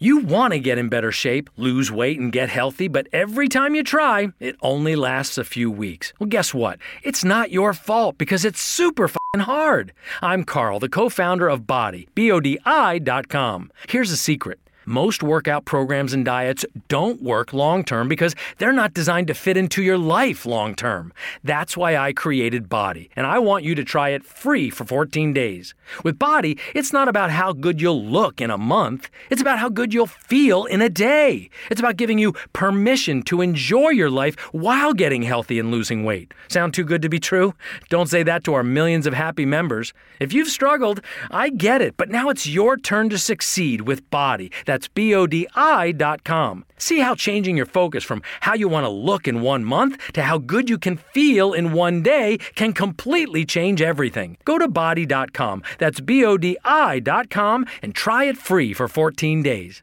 You want to get in better shape, lose weight, and get healthy, but every time you try, it only lasts a few weeks. Well, guess what? It's not your fault because it's super hard. I'm Carl, the co founder of BODi, B O D I.com. Here's a secret. Most workout programs and diets don't work long term because they're not designed to fit into your life long term. That's why I created BODi, and I want you to try it free for 14 days. With BODi, it's not about how good you'll look in a month, it's about how good you'll feel in a day. It's about giving you permission to enjoy your life while getting healthy and losing weight. Sound too good to be true? Don't say that to our millions of happy members. If you've struggled, I get it, but now it's your turn to succeed with BODi. That's B O D I dot com. See how changing your focus from how you want to look in one month to how good you can feel in one day can completely change everything. Go to bodi.com, that's B O D I dot com, and try it free for 14 days.